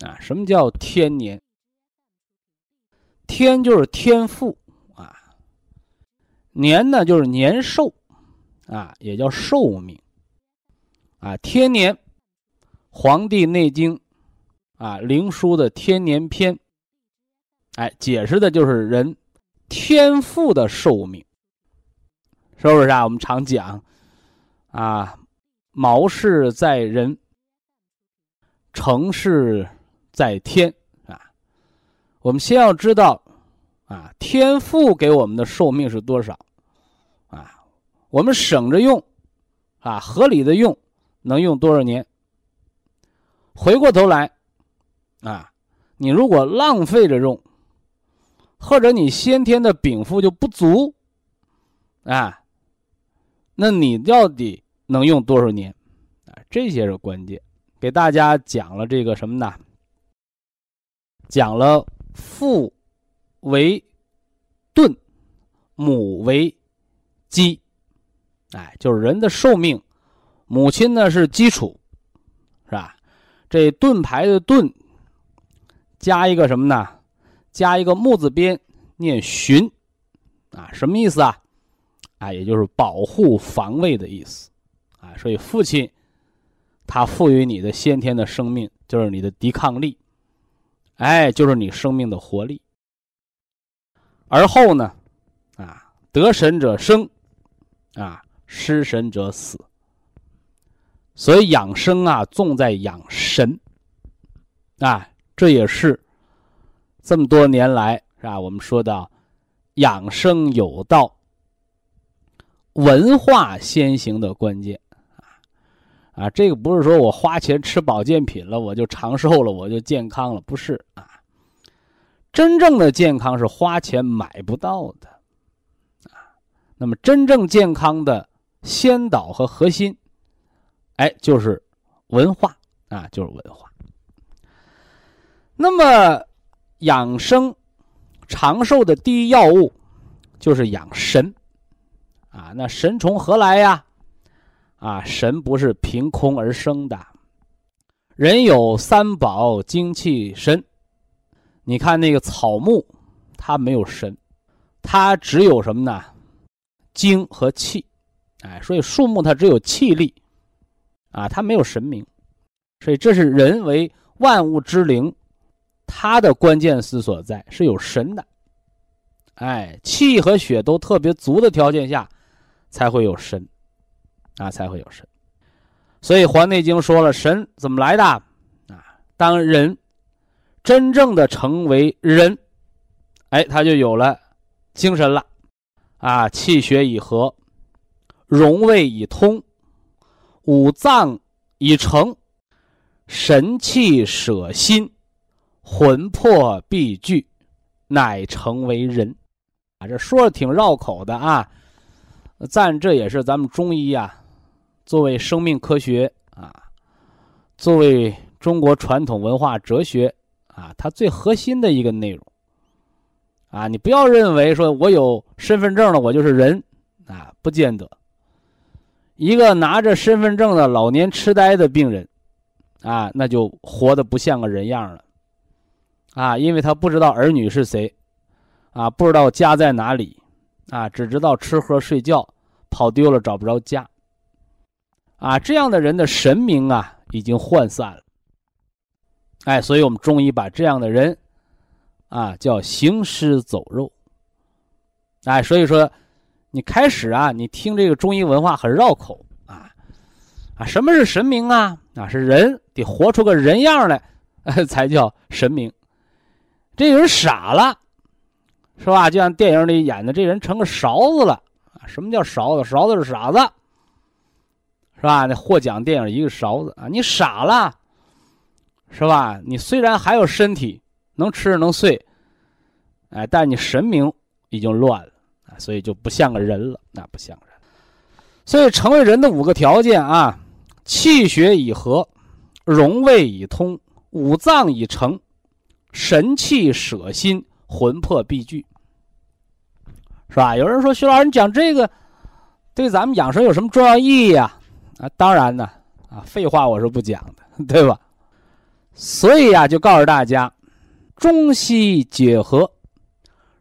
啊，什么叫天年？天就是天赋啊，年呢就是年寿啊，也叫寿命啊。天年，《黄帝内经》啊，《灵枢》的天年篇，哎，解释的就是人天赋的寿命，是不是啊？我们常讲啊，毛氏在人，成事。在天啊，我们先要知道啊，天赋给我们的寿命是多少啊？我们省着用啊，合理的用，能用多少年？回过头来啊，你如果浪费着用，或者你先天的禀赋就不足啊，那你到底能用多少年啊？这些是关键。给大家讲了这个什么呢？讲了父为盾，母为基，哎，就是人的寿命，母亲呢是基础，是吧？这盾牌的盾加一个什么呢？加一个木字边，念寻，啊，什么意思啊？啊，也就是保护防卫的意思，啊，所以父亲他赋予你的先天的生命，就是你的抵抗力。哎，就是你生命的活力。而后呢，啊，得神者生，啊，失神者死。所以养生啊，重在养神。啊，这也是这么多年来是吧？我们说到养生有道，文化先行的关键。啊，这个不是说我花钱吃保健品了，我就长寿了，我就健康了，不是啊。真正的健康是花钱买不到的，啊。那么真正健康的先导和核心，哎，就是文化啊，就是文化。那么养生长寿的第一要务就是养神，啊，那神从何来呀？啊，神不是凭空而生的，人有三宝，精气神。你看那个草木，它没有神，它只有什么呢？精和气，哎，所以树木它只有气力，啊，它没有神明，所以这是人为万物之灵，它的关键词所在是有神的，哎，气和血都特别足的条件下，才会有神。啊，才会有神，所以《黄帝内经》说了，神怎么来的？啊，当人真正的成为人，哎，他就有了精神了，啊，气血已和，荣卫已通，五脏已成，神气舍心，魂魄必聚，乃成为人。啊，这说的挺绕口的啊，赞这也是咱们中医呀。作为生命科学啊，作为中国传统文化哲学啊，它最核心的一个内容啊，你不要认为说我有身份证了，我就是人啊，不见得。一个拿着身份证的老年痴呆的病人啊，那就活得不像个人样了啊，因为他不知道儿女是谁啊，不知道家在哪里啊，只知道吃喝睡觉，跑丢了找不着家。啊，这样的人的神明啊，已经涣散了。哎，所以我们中医把这样的人，啊，叫行尸走肉。哎，所以说，你开始啊，你听这个中医文化很绕口啊，啊，什么是神明啊？啊，是人得活出个人样来，才叫神明。这人傻了，是吧？就像电影里演的，这人成个勺子了。什么叫勺子？勺子是傻子，是吧？那获奖电影一个勺子啊，你傻了。是吧？你虽然还有身体，能吃能睡，哎，但你神明已经乱了啊，所以就不像个人了，那不像人。所以成为人的五个条件啊：气血已和，荣卫已通，五脏已成，神气舍心，魂魄必聚，是吧？有人说徐老师，你讲这个对咱们养生有什么重要意义啊？啊，当然呢，啊，废话我是不讲的，对吧？所以呀，就告诉大家，中西结合，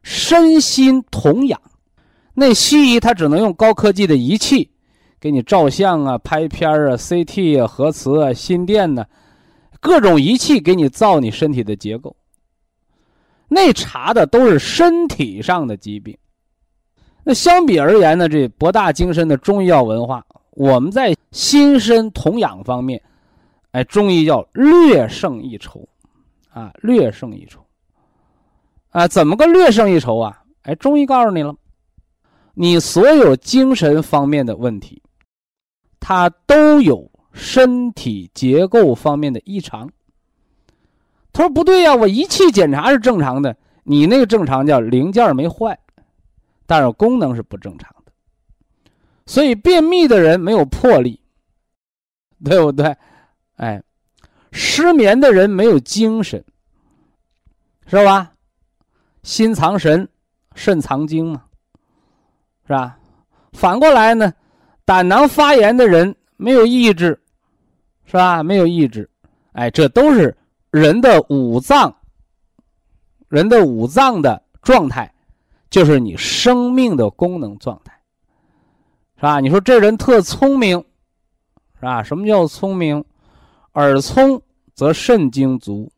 身心同养。那西医它只能用高科技的仪器，给你照相啊、拍片啊、CT 啊、核磁啊、心电呢，各种仪器给你造你身体的结构。那查的都是身体上的疾病。那相比而言呢，这博大精深的中医药文化，我们在心身同养方面。哎，中医叫略胜一筹，啊，略胜一筹，啊，怎么个略胜一筹啊？哎，中医告诉你了，你所有精神方面的问题，它都有身体结构方面的异常。他说不对呀，我仪器检查是正常的，你那个正常叫零件没坏，但是功能是不正常。所以便秘的人没有魄力，对不对？哎，失眠的人没有精神，是吧？心藏神，肾藏精嘛，是吧？反过来呢，胆囊发炎的人没有意志，是吧？没有意志，哎，这都是人的五脏，人的五脏的状态，就是你生命的功能状态，是吧？你说这人特聪明，是吧？什么叫聪明？耳聪则肾精足，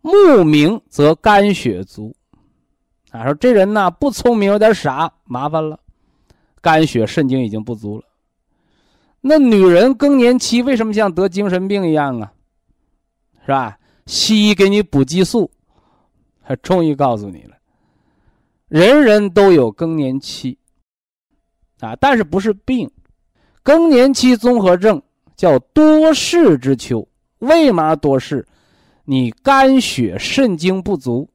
目明则肝血足。啊，说这人呢不聪明，有点傻，麻烦了，肝血肾精已经不足了。那女人更年期为什么像得精神病一样啊？是吧？西医给你补激素，中医告诉你了，人人都有更年期，啊，但是不是病，更年期综合症。叫多事之秋，为嘛多事？你肝血肾精不足，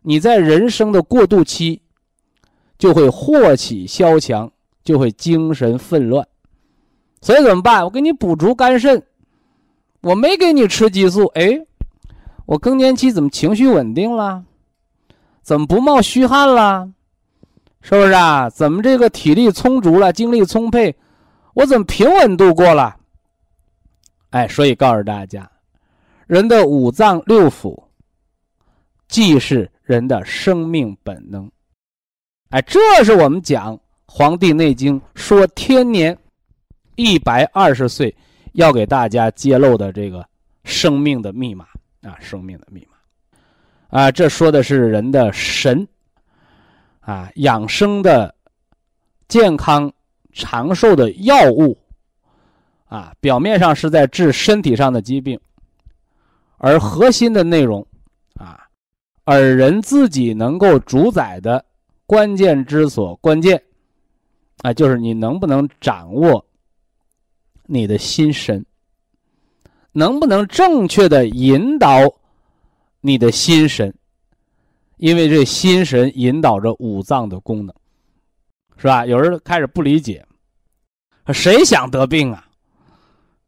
你在人生的过渡期，就会祸起萧墙，就会精神纷乱。所以怎么办？我给你补足肝肾，我没给你吃激素，哎，我更年期怎么情绪稳定了？怎么不冒虚汗了？是不是啊？怎么这个体力充足了，精力充沛？我怎么平稳度过了？哎，所以告诉大家，人的五脏六腑，既是人的生命本能。哎，这是我们讲《黄帝内经》说天年一百二十岁要给大家揭露的这个生命的密码啊，生命的密码啊，这说的是人的神啊，养生的、健康长寿的药物。啊，表面上是在治身体上的疾病，而核心的内容，啊，而人自己能够主宰的关键之所关键，啊，就是你能不能掌握你的心神，能不能正确的引导你的心神，因为这心神引导着五脏的功能，是吧？有人开始不理解，谁想得病啊？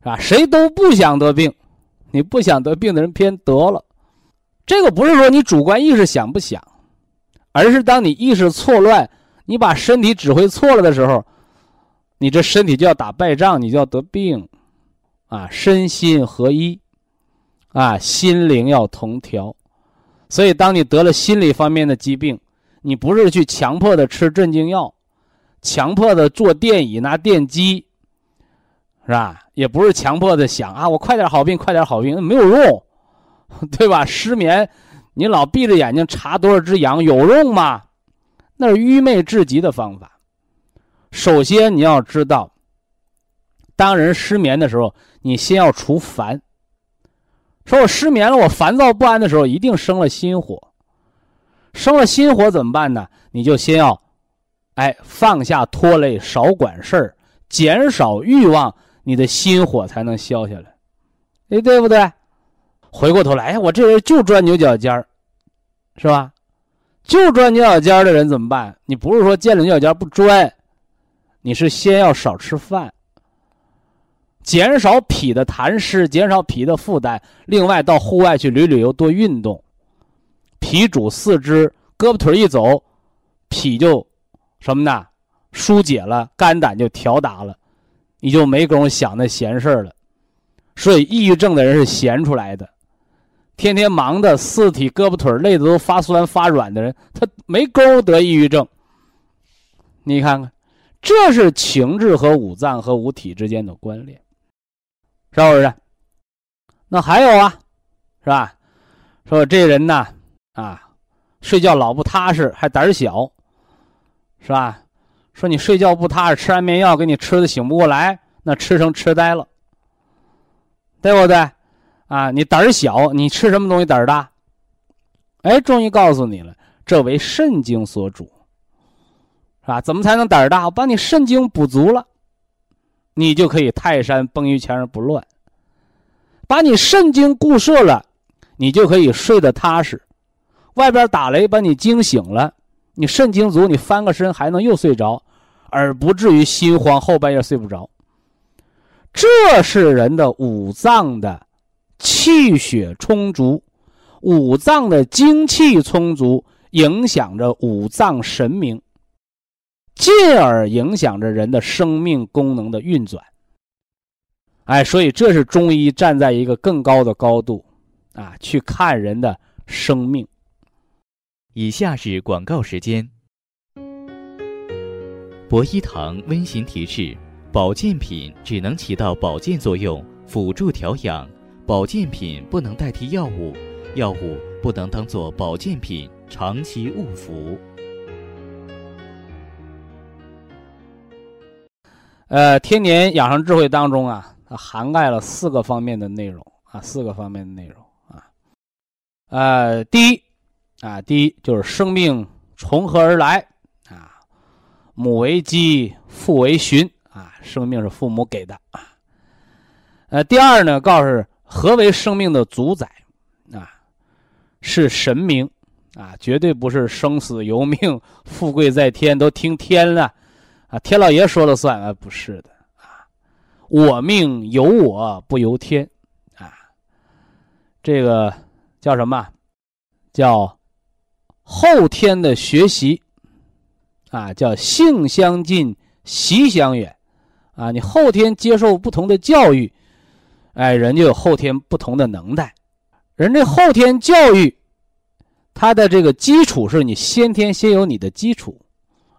啊，谁都不想得病，你不想得病的人偏得了。这个不是说你主观意识想不想，而是当你意识错乱，你把身体指挥错了的时候，你这身体就要打败仗，你就要得病。啊，身心合一，啊，心灵要同调。所以，当你得了心理方面的疾病，你不是去强迫的吃镇静药，强迫的坐电椅拿电击。是吧？也不是强迫的想啊，我快点好病，快点好病，没有用，对吧？失眠，你老闭着眼睛查多少只羊有用吗？那是愚昧至极的方法。首先你要知道，当人失眠的时候，你先要除烦。说我失眠了，我烦躁不安的时候，一定生了心火。生了心火怎么办呢？你就先要，哎，放下拖累，少管事儿，减少欲望，你的心火才能消下来。哎，对不对？回过头来，哎，我这人就钻牛角尖儿，是吧？就钻牛角尖儿的人怎么办？你不是说见了牛角尖不钻，你是先要少吃饭，减少脾的痰湿，减少脾的负担。另外，到户外去旅旅游，多运动。脾主四肢，胳膊腿一走，脾就什么呢？疏解了，肝胆就调达了，你就没工夫想那闲事了。所以，抑郁症的人是闲出来的，天天忙的四体胳膊腿累的都发酸发软的人，他没工夫得抑郁症。你看看，这是情志和五脏和五体之间的关联，是不是？那还有啊，是吧？说这人呢？啊，睡觉老不踏实，还胆小，是吧？说你睡觉不踏实，吃安眠药给你吃的醒不过来，那吃成痴呆了，对不对？啊，你胆小，你吃什么东西胆大？哎，中医告诉你了，这为肾经所主，是吧？怎么才能胆大？我把你肾经补足了，你就可以泰山崩于前而不乱。把你肾经固摄了，你就可以睡得踏实。外边打雷把你惊醒了，你肾精足，你翻个身还能又睡着，而不至于心慌后半夜睡不着。这是人的五脏的气血充足，五脏的精气充足，影响着五脏神明，进而影响着人的生命功能的运转。哎，所以这是中医站在一个更高的高度啊，去看人的生命。以下是广告时间。博一堂温馨提示：保健品只能起到保健作用，辅助调养；保健品不能代替药物，药物不能当做保健品长期误服。呃，天年养生智慧当中啊，它涵盖了四个方面的内容啊，四个方面的内容啊。呃，第一。啊，第一就是生命从何而来啊？母为基，父为循啊，生命是父母给的啊。呃，第二呢，告诉何为生命的主宰啊？是神明啊，绝对不是生死由命，富贵在天，都听天了啊，天老爷说了算啊？不是的啊，我命由我不由天啊。这个叫什么？叫。后天的学习，啊，叫性相近，习相远，啊，你后天接受不同的教育，哎，人就有后天不同的能耐。人这后天教育，它的这个基础是你先天先有你的基础，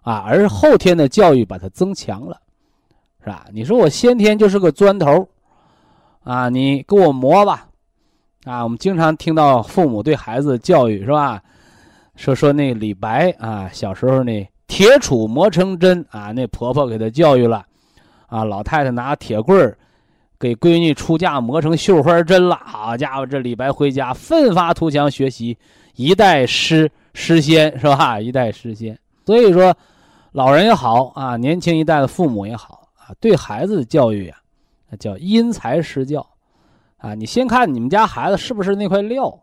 啊，而后天的教育把它增强了，是吧？你说我先天就是个砖头，啊，你给我磨吧，啊，我们经常听到父母对孩子教育，是吧？说说那李白啊，小时候那铁杵磨成针啊，那婆婆给他教育了，啊，老太太拿铁棍儿给闺女出嫁磨成绣花针了。好家伙，这李白回家奋发图强学习，一代诗诗仙是吧？一代诗仙。所以说，老人也好啊，年轻一代的父母也好啊，对孩子的教育啊，那叫因材施教啊。你先看你们家孩子是不是那块料。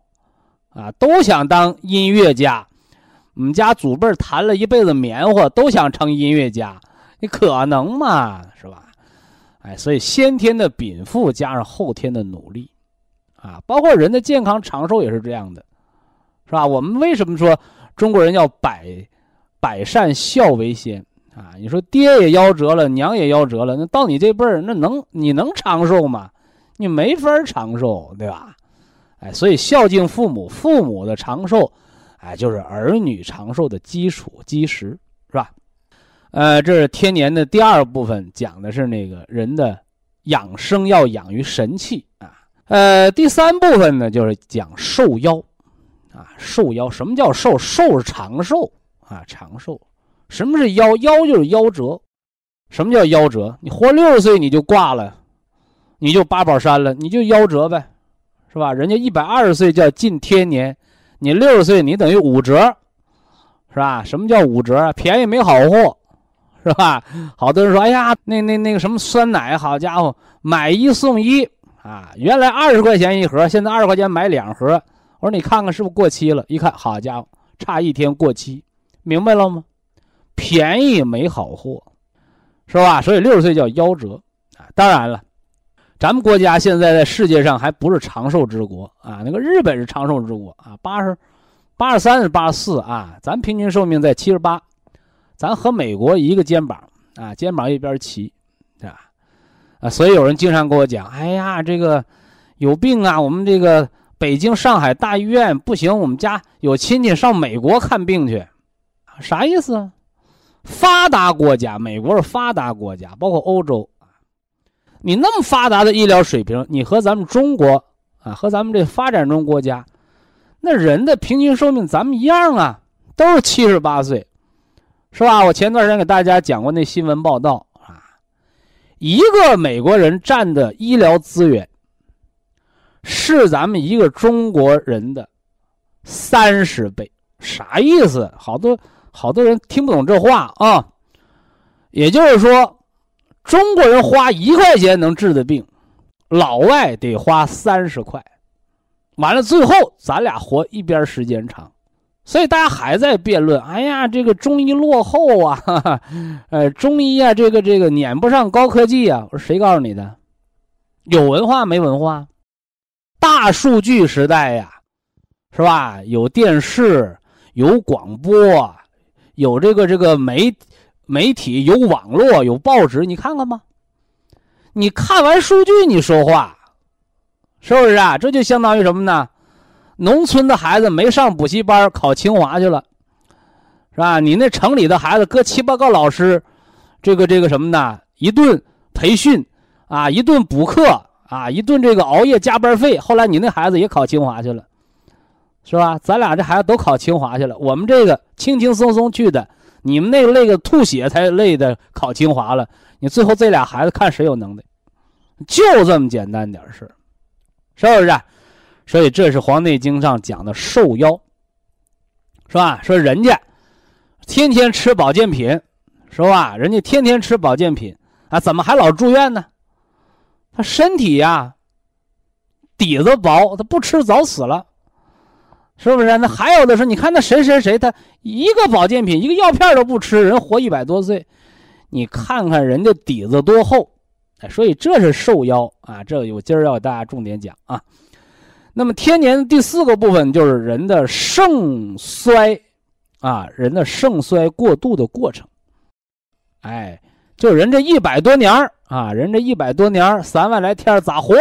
啊，都想当音乐家。我们家祖辈弹了一辈子棉花，都想成音乐家。你可能吗？是吧？哎，所以先天的禀赋加上后天的努力，啊，包括人的健康长寿也是这样的，是吧？我们为什么说中国人要百百善孝为先啊？你说爹也夭折了，娘也夭折了，那到你这辈儿，那能你能长寿吗？你没法长寿，对吧？哎，所以孝敬父母，父母的长寿，哎，就是儿女长寿的基础基石，是吧？呃，这是天年的第二部分，讲的是那个人的养生要养于神气啊。呃，第三部分呢，就是讲寿夭，啊，寿夭，什么叫寿？寿是长寿啊，长寿。什么是夭？夭就是夭折。什么叫夭折？你活六十岁你就挂了，你就八宝山了，你就夭折呗，是吧？人家一百二十岁叫近天年，你六十岁你等于五折，是吧？什么叫五折？便宜没好货，是吧？好多人说，哎呀，那那那个什么酸奶，好家伙，买一送一。啊，原来二十块钱一盒，现在二十块钱买两盒。我说你看看是不是过期了？一看，好家伙，差一天过期，明白了吗？便宜没好货，是吧？所以六十岁叫夭折啊。当然了，咱们国家现在在世界上还不是长寿之国啊。那个日本是长寿之国啊，八十八十三是八十四啊，咱平均寿命在七十八，咱和美国一个肩膀啊，肩膀一边齐。啊，所以有人经常跟我讲：“哎呀，这个有病啊！我们这个北京、上海大医院不行，我们家有亲戚上美国看病去，啥意思啊？发达国家，美国是发达国家，包括欧洲你那么发达的医疗水平，你和咱们中国啊，和咱们这发展中国家，那人的平均寿命咱们一样啊，都是七十八岁，是吧？我前段时间给大家讲过那新闻报道啊。”一个美国人占的医疗资源，是咱们一个中国人的三十倍，啥意思？好多好多人听不懂这话啊。也就是说，中国人花一块钱能治的病，老外得花三十块，完了最后咱俩活一边时间长。所以大家还在辩论，哎呀，这个中医落后啊，哈哈，呃，中医啊，这个这个撵不上高科技啊。我说谁告诉你的？有文化没文化？大数据时代呀，是吧？有电视，有广播，有这个这个媒媒体，有网络，有报纸，你看看吧。你看完数据，你说话，是不是啊？这就相当于什么呢？农村的孩子没上补习班，考清华去了，是吧？你那城里的孩子，搁七八个老师，这个这个什么呢？一顿培训，啊，一顿补课，啊，一顿这个熬夜加班费。后来你那孩子也考清华去了，是吧？咱俩这孩子都考清华去了，我们这个轻轻松松去的，你们那个累个吐血才累的考清华了。你最后这俩孩子看谁有能耐，就这么简单点事是不是？所以这是《黄帝内经》上讲的寿夭，是吧？说人家天天吃保健品，是吧？人家天天吃保健品啊，怎么还老住院呢？他身体呀底子薄，他不吃早死了，是不是？那还有的是，你看那谁谁谁，他一个保健品、一个药片都不吃，人活一百多岁，你看看人家底子多厚，哎，所以这是寿夭啊！这我今儿要给大家重点讲啊。那么天年第四个部分就是人的盛衰，啊，人的盛衰过度的过程，哎，就人这一百多年啊，人这一百多年三万来天咋活？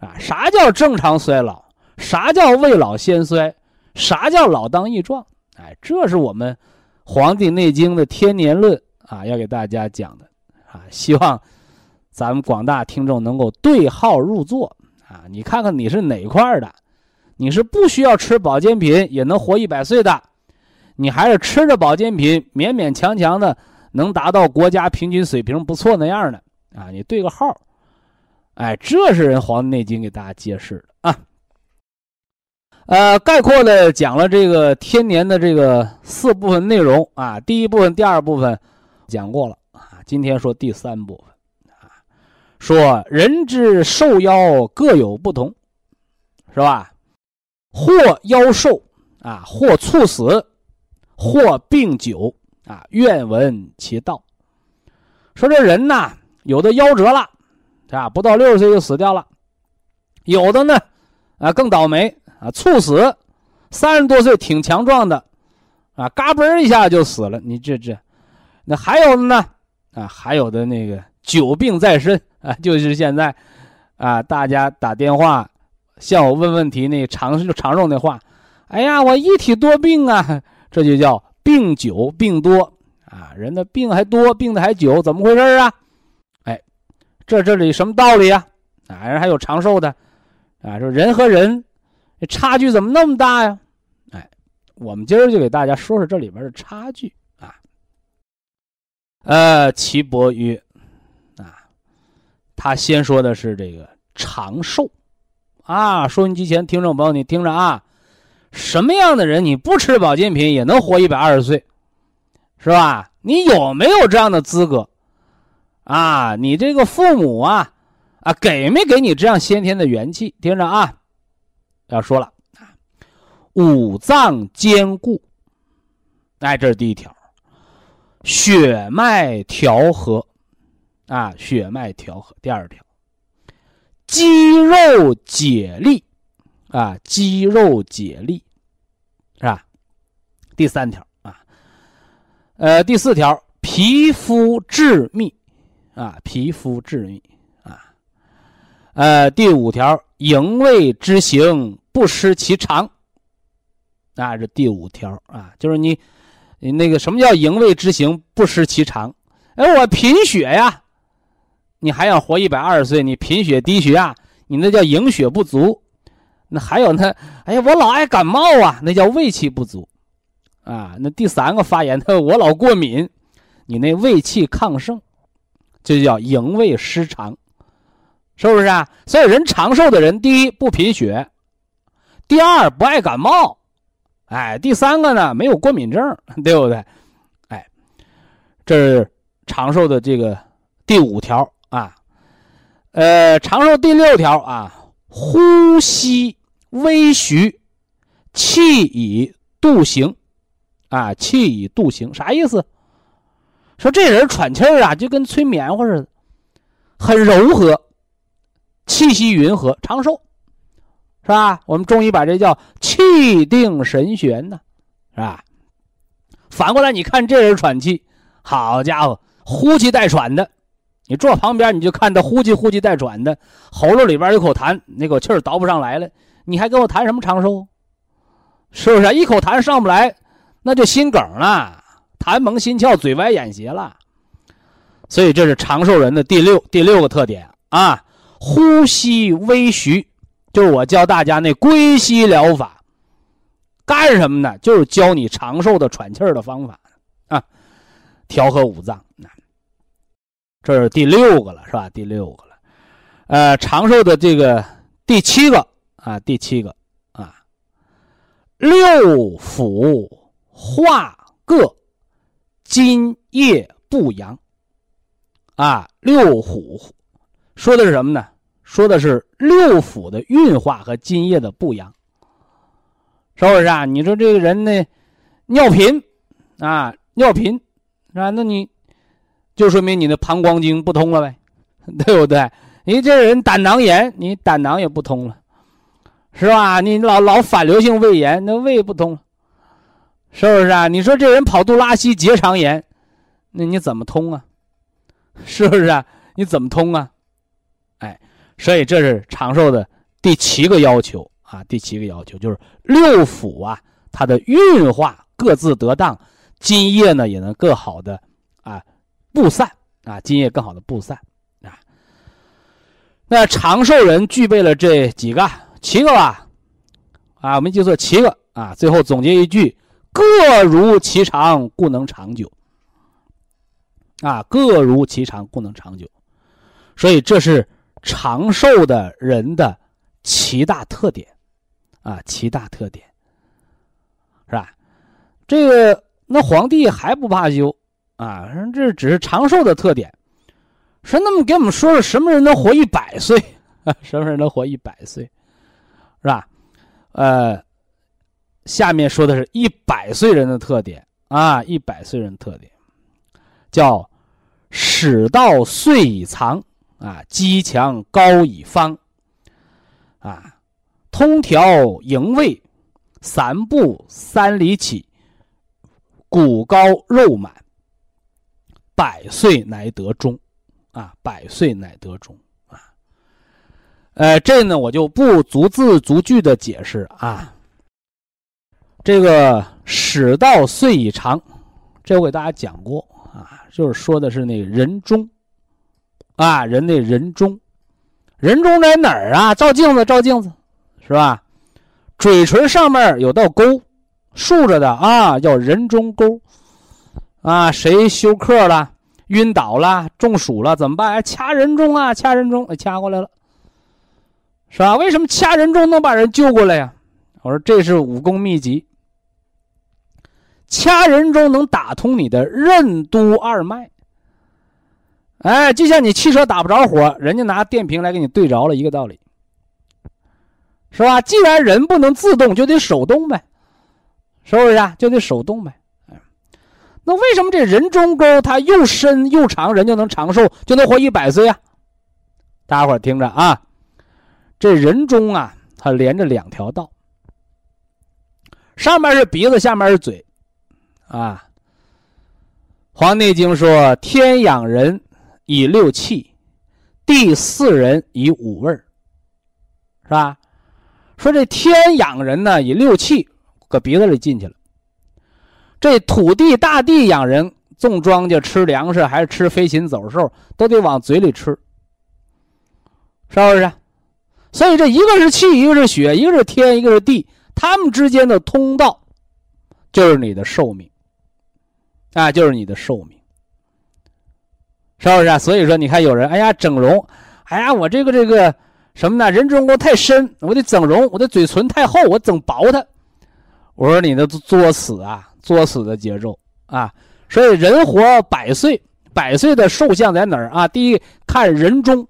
啊，啥叫正常衰老？啥叫未老先衰？啥叫老当益壮？哎，这是我们《黄帝内经》的天年论啊，要给大家讲的啊，希望咱们广大听众能够对号入座。啊，你看看你是哪块的？你是不需要吃保健品也能活一百岁的，你还是吃着保健品勉勉强强的能达到国家平均水平不错那样的啊？你对个号，哎，这是人《黄帝内经》给大家揭示的。呃，概括的讲了这个天年的这个四部分内容啊，第一部分、第二部分讲过了啊，今天说第三部分啊。说人之寿夭各有不同，是吧？或夭寿啊，或猝死，或病久啊。愿闻其道。说这人呐，有的夭折了，啊，不到六十岁就死掉了；有的呢，啊，更倒霉啊，猝死，三十多岁挺强壮的，啊，嘎嘣一下就死了。你这这，那还有呢，啊，还有的那个久病在身。啊，就是现在，啊，大家打电话向我问问题，那长长寿那话，哎呀，我一体多病啊，这就叫病久病多啊，人的病还多，病的还久，怎么回事啊？哎，这这里什么道理呀？啊，人还有长寿的，啊，说人和人差距怎么那么大呀？哎，我们今儿就给大家说说这里边的差距啊。呃，岐伯曰：“啊，他先说的是这个长寿啊。收音机前听众朋友，你听着啊，什么样的人你不吃保健品也能活一百二十岁，是吧？你有没有这样的资格？啊，你这个父母啊，啊，给没给你这样先天的元气？听着啊，要说了啊，五脏坚固，哎，这是第一条。”血脉调和，啊，血脉调和。第二条，肌肉解力，啊，肌肉解力，是吧？第三条啊，呃，第四条，皮肤致密，啊，皮肤致密，啊，呃，第五条，营卫之行不失其常，啊，这第五条啊，就是你。你那个什么叫营卫之行不失其常？哎，我贫血呀，你还想活一百二十岁？你贫血低血压，你那叫营血不足。那还有呢？哎呀，我老爱感冒啊，那叫胃气不足。啊，那第三个发言的，我老过敏，你那胃气亢盛，这就叫营卫失常，是不是啊？所以人长寿的人，第一不贫血，第二不爱感冒。哎，第三个呢，没有过敏症，对不对？哎，这是长寿的这个第五条啊。呃，长寿第六条啊，呼吸微徐，气以度行，啊，气以度行，啥意思？说这人喘气儿啊，就跟吹棉花似的，很柔和，气息匀和，长寿。是吧？我们中医把这叫气定神闲呢，是吧？反过来，你看这人喘气，好家伙，呼气带喘的。你坐旁边，你就看他呼气呼气带喘的，喉咙里边有口痰，那口气儿倒不上来了。你还跟我谈什么长寿？是不是？一口痰上不来，那就心梗了，痰蒙心窍，嘴歪眼斜了。所以这是长寿人的第六第六个特点啊，呼吸微徐。就是我教大家那归息疗法，干什么呢？就是教你长寿的喘气儿的方法啊，调和五脏。这是第六个了，是吧？第六个了，呃，长寿的这个第七个啊，第七个啊，六腑化各，津液不阳啊，六腑说的是什么呢？说的是六腑的运化和津液的不扬，是不是啊？你说这个人呢，尿频啊，尿频啊，那你就说明你的膀胱经不通了呗，对不对？你这人胆囊炎，你胆囊也不通了，是吧？你老老反流性胃炎，那胃不通，是不是啊？你说这人跑肚拉稀、结肠炎，那你怎么通啊？是不是啊？你怎么通啊？所以这是长寿的第七个要求啊，第七个要求就是六腑啊，它的运化各自得当，津液呢也能更好的啊布散啊，津液更好的布散啊。那长寿人具备了这几个七个吧？啊，我们就说七个啊。最后总结一句：各如其长，故能长久。啊，各如其长，故能长久。所以这是。长寿的人的七大特点，啊，七大特点，是吧？这个那皇帝还不怕羞啊？这只是长寿的特点，说那么给我们说说什么人能活一百岁？什么人能活一百岁？是吧？呃，下面说的是一百岁人的特点啊，一百岁人特点叫始到岁已藏。啊，肌强高以方，啊，通调营卫，三步三里起，骨高肉满，百岁乃得终，啊，百岁乃得终，啊，呃，这呢我就不逐字逐句的解释啊。这个始到岁已长，这我给大家讲过啊，就是说的是那个人中。啊，人的人中，人中在哪儿啊？照镜子，照镜子，是吧？嘴唇上面有道沟，竖着的啊，叫人中沟。啊，谁休克了、晕倒了、中暑了怎么办？掐人中啊，掐人中，掐过来了，是吧？为什么掐人中能把人救过来呀？我说这是武功秘籍。掐人中能打通你的任督二脉。哎，就像你汽车打不着火，人家拿电瓶来给你对着了一个道理，是吧？既然人不能自动，就得手动呗，是不是啊？就得手动呗。那为什么这人中沟它又深又长，人就能长寿，就能活一百岁啊？大家伙听着啊，这人中啊，它连着两条道，上面是鼻子，下面是嘴，啊。《黄帝内经》说：“天养人以六气，地四人以五味是吧？说这天养人呢，以六气搁鼻子里进去了。这土地、大地养人，种庄稼、吃粮食，还是吃飞禽走兽，都得往嘴里吃，是不是？所以这一个是气，一个是血，一个是天，一个是地，他们之间的通道，就是你的寿命。啊，就是你的寿命，是不是啊？所以说，你看有人，哎呀，整容，哎呀，我这个这个什么呢？人中沟太深，我得整容；我的嘴唇太厚，我整薄它。我说你的作死啊，作死的节奏啊！所以人活百岁，百岁的寿相在哪儿啊？第一看人中，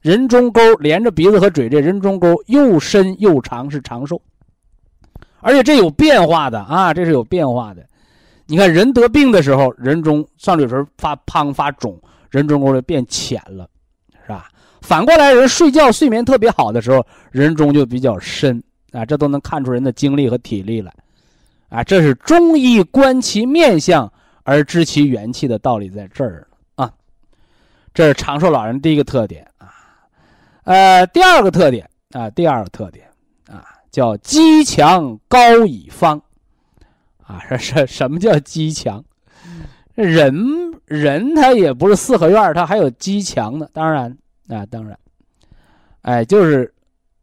人中沟连着鼻子和嘴，这人中沟又深又长，是长寿。而且这有变化的啊，这是有变化的。你看人得病的时候，人中上嘴唇发胖发肿，人中沟就变浅了，是吧？反过来，人睡觉睡眠特别好的时候，人中就比较深啊，这都能看出人的精力和体力来，啊，这是中医观其面相而知其元气的道理在这儿啊。这是长寿老人第一个特点啊，呃，第二个特点啊，第二个特点啊，叫肌强高以方。啊，这 什什么叫肌强？人人他也不是四合院，他还有积强呢。当然啊，当然，哎，就是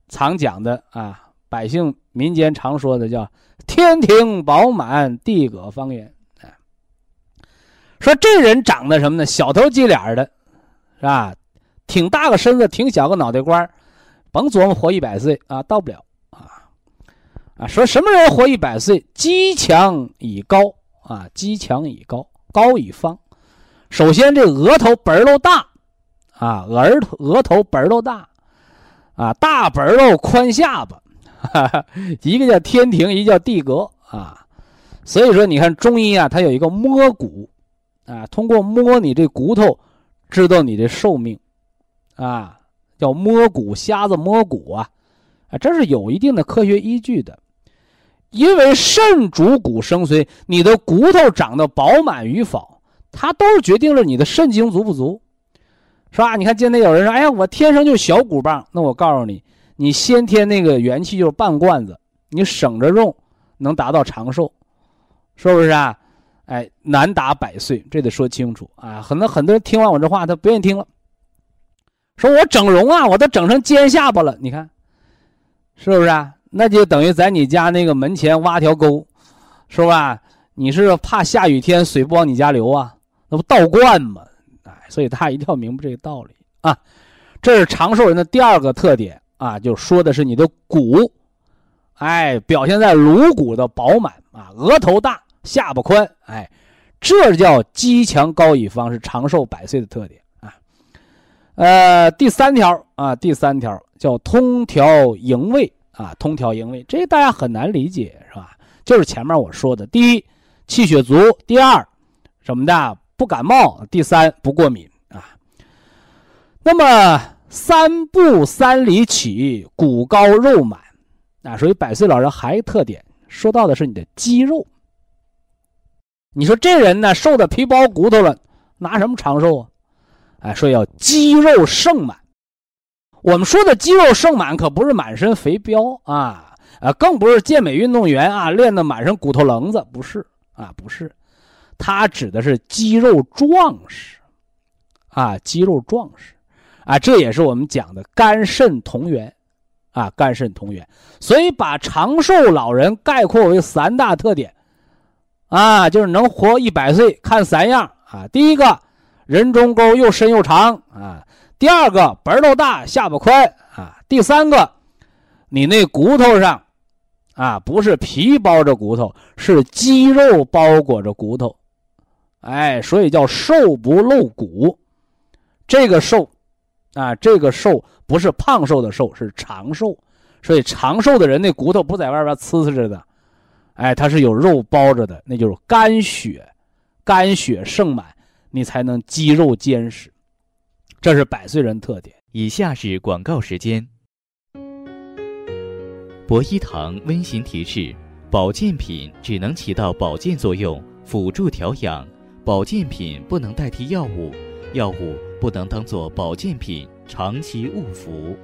常讲的啊，百姓民间常说的叫“天庭饱满，地阁方圆”。哎，说这人长得什么呢？小头鸡脸的，是吧？挺大个身子，挺小个脑袋瓜甭琢磨活一百岁啊，到不了。啊啊，说什么人活一百岁？积强已高啊，积强已高，高一方。首先，这额头本儿都大，啊，额头额头本儿都大，啊，大本儿都宽下巴，哈哈，一个叫天庭，一个叫地阁啊。所以说，你看中医啊，它有一个摸骨，啊，通过摸你这骨头，知道你的寿命，啊，叫摸骨，瞎子摸骨啊，啊，这是有一定的科学依据的。因为肾主骨生髓，你的骨头长得饱满与否，它都是决定了你的肾精足不足，是吧？你看今天有人说：“哎呀，我天生就小骨棒。”那我告诉你，你先天那个元气就是半罐子，你省着用，能达到长寿，是不是啊？哎，难达百岁，这得说清楚啊！很多很多人听完我这话，他不愿意听了，说我整容啊，我都整成尖下巴了，你看，是不是啊？那就等于在你家那个门前挖条沟，是吧？你是怕下雨天水不往你家流啊？那不倒灌吗？哎，所以大家一定要明白这个道理啊。这是长寿人的第二个特点啊，就说的是你的骨，哎，表现在颅骨的饱满啊，额头大，下巴宽，哎，这叫肌强高以方，是长寿百岁的特点啊。呃，第三条啊，第三条叫通调营卫。啊，通调营卫，这大家很难理解，是吧？就是前面我说的，第一，气血足；第二，什么的不感冒；第三，不过敏啊。那么三步三里起，骨高肉满，啊，所以百岁老人还特点，说到的是你的肌肉。你说这人呢，瘦的皮包骨头了，拿什么长寿啊？哎，说要肌肉盛满。我们说的肌肉盛满可不是满身肥膘啊，啊，更不是健美运动员啊练的满身骨头棱子，不是啊，不是，它指的是肌肉壮实，啊，肌肉壮实，啊，这也是我们讲的肝肾同源，啊，肝肾同源，所以把长寿老人概括为三大特点，啊，就是能活一百岁，看三样啊，第一个人中沟又深又长啊，第二个本儿大下巴宽啊，第三个你那骨头上。啊，不是皮包着骨头，是肌肉包裹着骨头，哎，所以叫瘦不露骨。这个瘦，啊，这个瘦不是胖瘦的瘦，是长寿。所以长寿的人那骨头不在外边呲呲着的，哎，它是有肉包着的，那就是肝血，肝血盛满，你才能肌肉坚实。这是百岁人特点。以下是广告时间。博一堂温馨提示：保健品只能起到保健作用，辅助调养；保健品不能代替药物，药物不能当做保健品长期误服。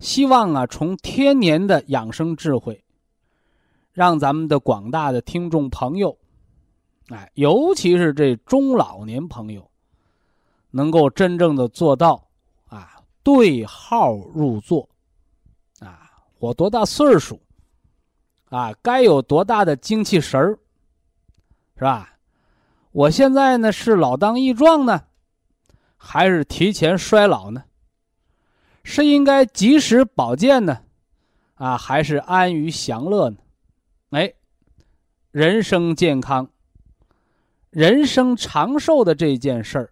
希望啊，从天年的养生智慧，让咱们的广大的听众朋友，哎，尤其是这中老年朋友，能够真正的做到啊。对号入座，啊，我多大岁数，啊，该有多大的精气神儿，是吧？我现在呢是老当益壮呢，还是提前衰老呢？是应该及时保健呢，啊，还是安于享乐呢？哎，人生健康、人生长寿的这件事儿，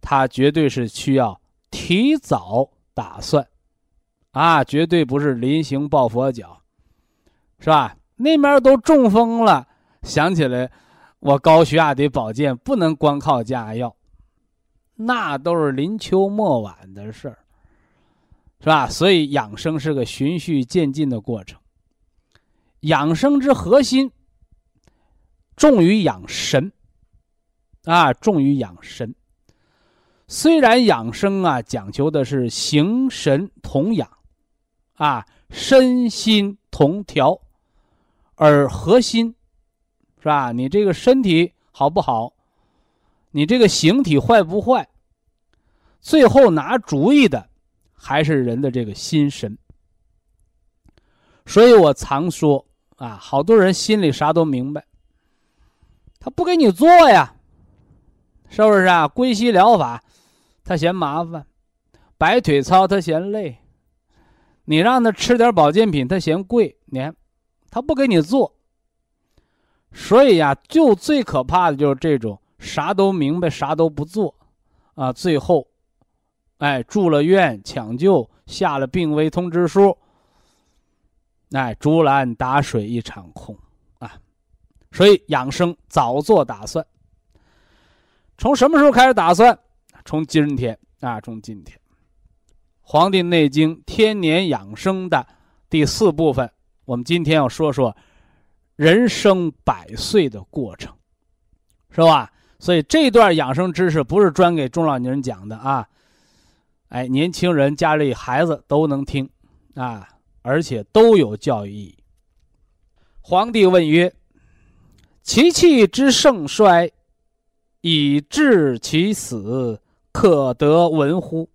它绝对是需要。提早打算，啊，绝对不是临行抱佛脚，是吧？那边都中风了，想起来，我高血压得保健，不能光靠加药，那都是临秋末晚的事儿，是吧？所以养生是个循序渐进的过程。养生之核心，重于养神，啊，重于养神。虽然养生啊讲求的是形神同养，啊身心同调，而核心是吧？你这个身体好不好？你这个形体坏不坏？最后拿主意的还是人的这个心神。所以我常说啊，好多人心里啥都明白，他不给你做呀，是不是啊？归西疗法。他嫌麻烦，摆腿操他嫌累，你让他吃点保健品他嫌贵，你看，他不给你做。所以呀，就最可怕的就是这种啥都明白啥都不做，啊，最后，哎，住了院抢救下了病危通知书，哎，竹篮打水一场空。所以养生早做打算，从什么时候开始打算？从今天啊，从今天，《黄帝内经》天年养生的第四部分，我们今天要说说人生百岁的过程，是吧？所以这段养生知识不是专给中老年人讲的啊，哎，年轻人家里孩子都能听啊，而且都有教育意义。皇帝问曰：“其气之盛衰，以致其死。”可得闻乎？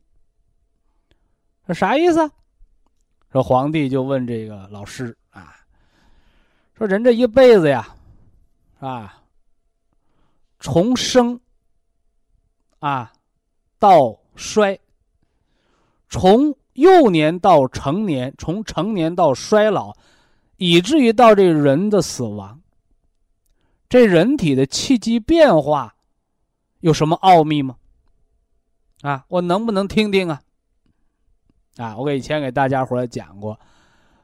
说啥意思？说皇帝就问这个老师啊，说人这一辈子呀，啊，从生啊到衰，从幼年到成年，从成年到衰老，以至于到这人的死亡，这人体的气机变化有什么奥秘吗？啊，我能不能听听啊？啊，我给以前给大家伙讲过，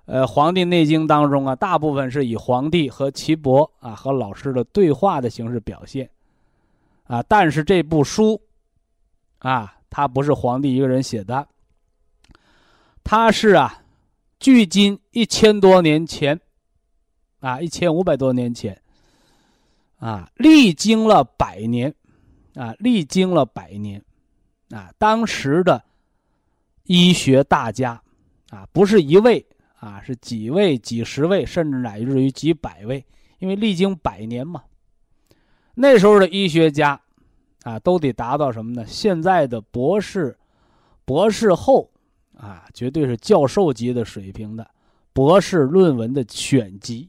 呃，《黄帝内经》当中啊，大部分是以皇帝和岐伯啊和老师的对话的形式表现，啊，但是这部书，啊，它不是皇帝一个人写的，它是啊，距今一千多年前，啊，一千五百多年前，啊，历经了百年，啊，历经了百年。啊，当时的医学大家，啊，不是一位啊，是几位、几十位，甚至乃至于几百位，因为历经百年嘛。那时候的医学家，啊，都得达到什么呢？现在的博士、博士后，啊，绝对是教授级的水平的博士论文的选集。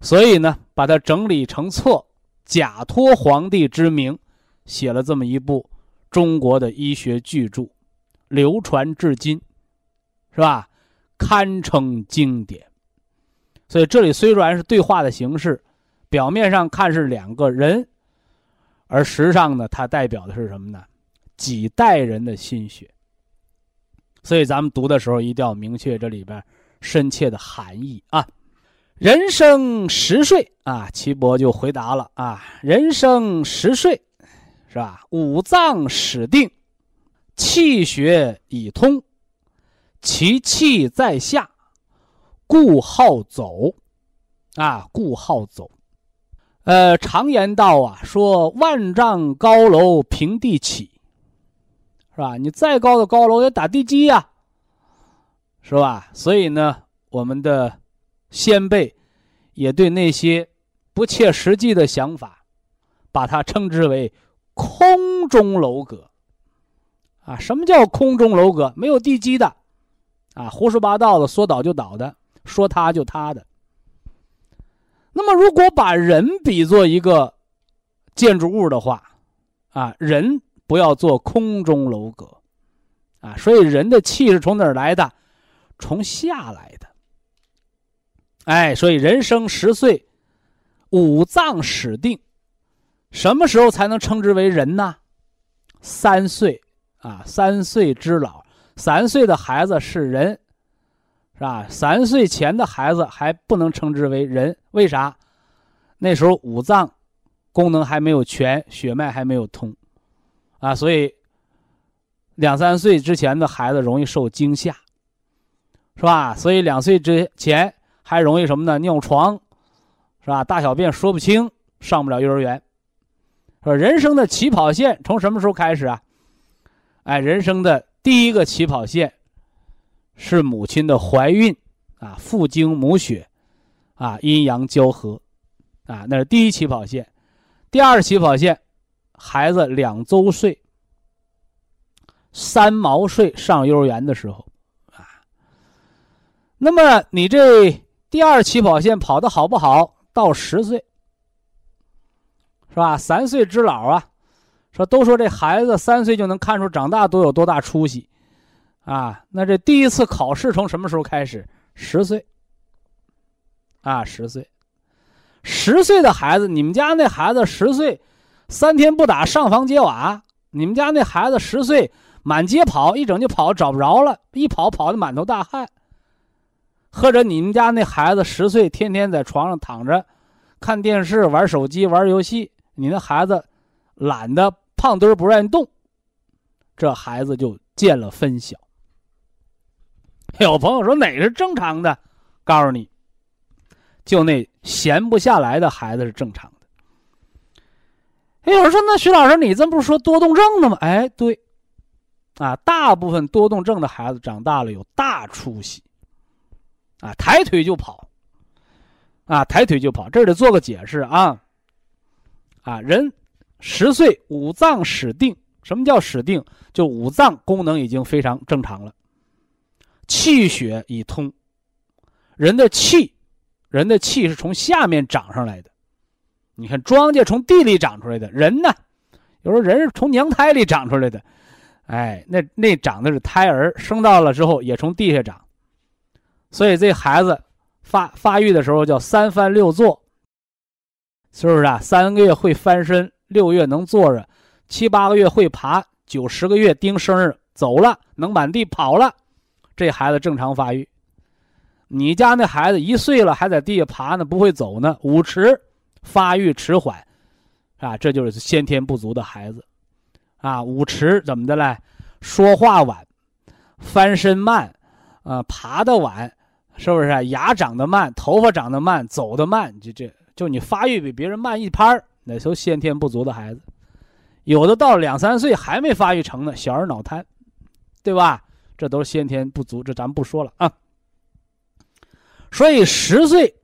所以呢，把它整理成册，假托皇帝之名，写了这么一部中国的医学巨著，流传至今，是吧？堪称经典。所以这里虽然是对话的形式，表面上看是两个人，而实际上呢，它代表的是什么呢？几代人的心血。所以咱们读的时候一定要明确这里边深切的含义啊。人生十岁啊，岐伯就回答了啊，人生十岁，是吧？五脏始定，气血已通，其气在下。故好走，啊，故好走。呃，常言道啊，说万丈高楼平地起，是吧？你再高的高楼也打地基呀，是吧？所以呢，我们的先辈也对那些不切实际的想法，把它称之为空中楼阁。啊，什么叫空中楼阁？没有地基的，啊，胡说八道的，说倒就倒的。说塌就塌的。那么，如果把人比作一个建筑物的话，啊，人不要做空中楼阁，啊，所以人的气是从哪儿来的？从下来的。哎，所以人生十岁，五脏始定，什么时候才能称之为人呢？三岁啊，三岁之老，三岁的孩子是人。是吧？三岁前的孩子还不能称之为人，为啥？那时候五脏功能还没有全，血脉还没有通，啊，所以两三岁之前的孩子容易受惊吓，是吧？所以两岁之前还容易什么呢？尿床，是吧？大小便说不清，上不了幼儿园。说人生的起跑线从什么时候开始啊？哎，人生的第一个起跑线。是母亲的怀孕，啊，父精母血，啊，阴阳交合，啊，那是第一起跑线。第二起跑线，孩子两周岁、三毛岁上幼儿园的时候，啊，那么你这第二起跑线跑的好不好？到十岁，是吧？三岁之老啊，说都说这孩子三岁就能看出长大都有多大出息。啊，那这第一次考试从什么时候开始？十岁。啊，十岁，十岁的孩子，你们家那孩子十岁，三天不打上房揭瓦。你们家那孩子十岁，满街跑，一整就跑找不着了，一跑跑的满头大汗。或者你们家那孩子十岁，天天在床上躺着，看电视、玩手机、玩游戏，你那孩子懒得胖墩不愿意动，这孩子就见了分晓。有朋友说哪个是正常的？告诉你，就那闲不下来的孩子是正常的。哎有人说：“那徐老师，你这不是说多动症的吗？”哎，对，啊，大部分多动症的孩子长大了有大出息，啊，抬腿就跑，啊，抬腿就跑。这得做个解释啊，啊，人十岁五脏始定，什么叫始定？就五脏功能已经非常正常了。气血已通，人的气，人的气是从下面长上来的。你看庄稼从地里长出来的，人呢，有时候人是从娘胎里长出来的。哎，那那长的是胎儿，生到了之后也从地下长。所以这孩子发发育的时候叫三翻六坐，是不是啊？三个月会翻身，六月能坐着，七八个月会爬，九十个月丁生日走了，能满地跑了。这孩子正常发育，你家那孩子一岁了还在地下爬呢，不会走呢，五迟，发育迟缓，啊，这就是先天不足的孩子，啊，五迟怎么的嘞？说话晚，翻身慢，啊，爬的晚，是不是啊？牙长得慢，头发长得慢，走得慢，就这就你发育比别人慢一拍儿，那都先天不足的孩子，有的到两三岁还没发育成呢，小儿脑瘫，对吧？这都是先天不足，这咱不说了啊。所以十岁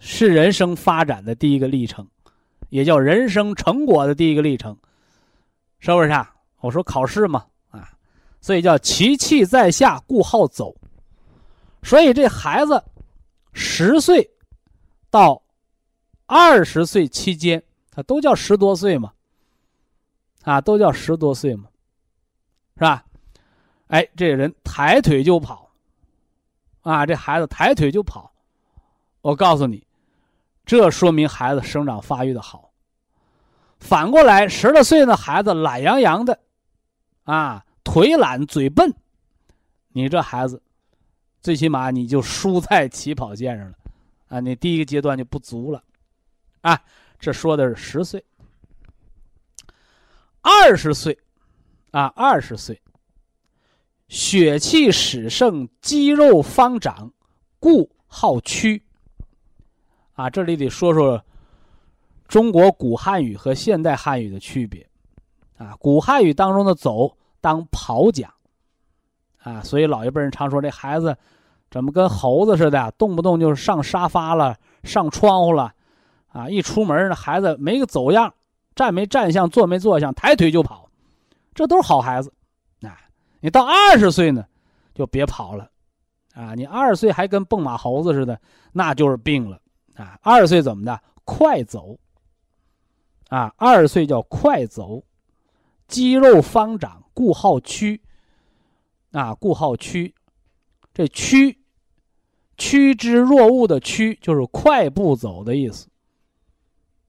是人生发展的第一个历程，也叫人生成果的第一个历程，是不是啊？我说考试嘛，啊，所以叫其气在下，故好走。所以这孩子十岁到二十岁期间，他都叫十多岁嘛，啊，都叫十多岁嘛，是吧？哎，这人抬腿就跑，啊，这孩子抬腿就跑，我告诉你。这说明孩子生长发育的好。反过来，十来岁的孩子懒洋洋的，啊，腿懒嘴笨，你这孩子，最起码你就输在起跑线上了，啊，你第一个阶段就不足了，啊，这说的是十岁。二十岁，啊，二十岁，血气始盛，肌肉方长，故好屈。啊，这里得说说中国古汉语和现代汉语的区别。啊，古汉语当中的“走”当跑讲，啊，所以老一辈人常说这孩子怎么跟猴子似的，动不动就是上沙发了、上窗户了，啊，一出门呢孩子没个走样，站没站相，坐没坐相，抬腿就跑，这都是好孩子。啊，你到二十岁呢，就别跑了，啊，你二十岁还跟蹦马猴子似的，那就是病了。啊，二十岁怎么的？快走。啊，二十岁叫快走，肌肉方长，故好屈。啊，故好屈，这屈，趋之若鹜的趋，就是快步走的意思。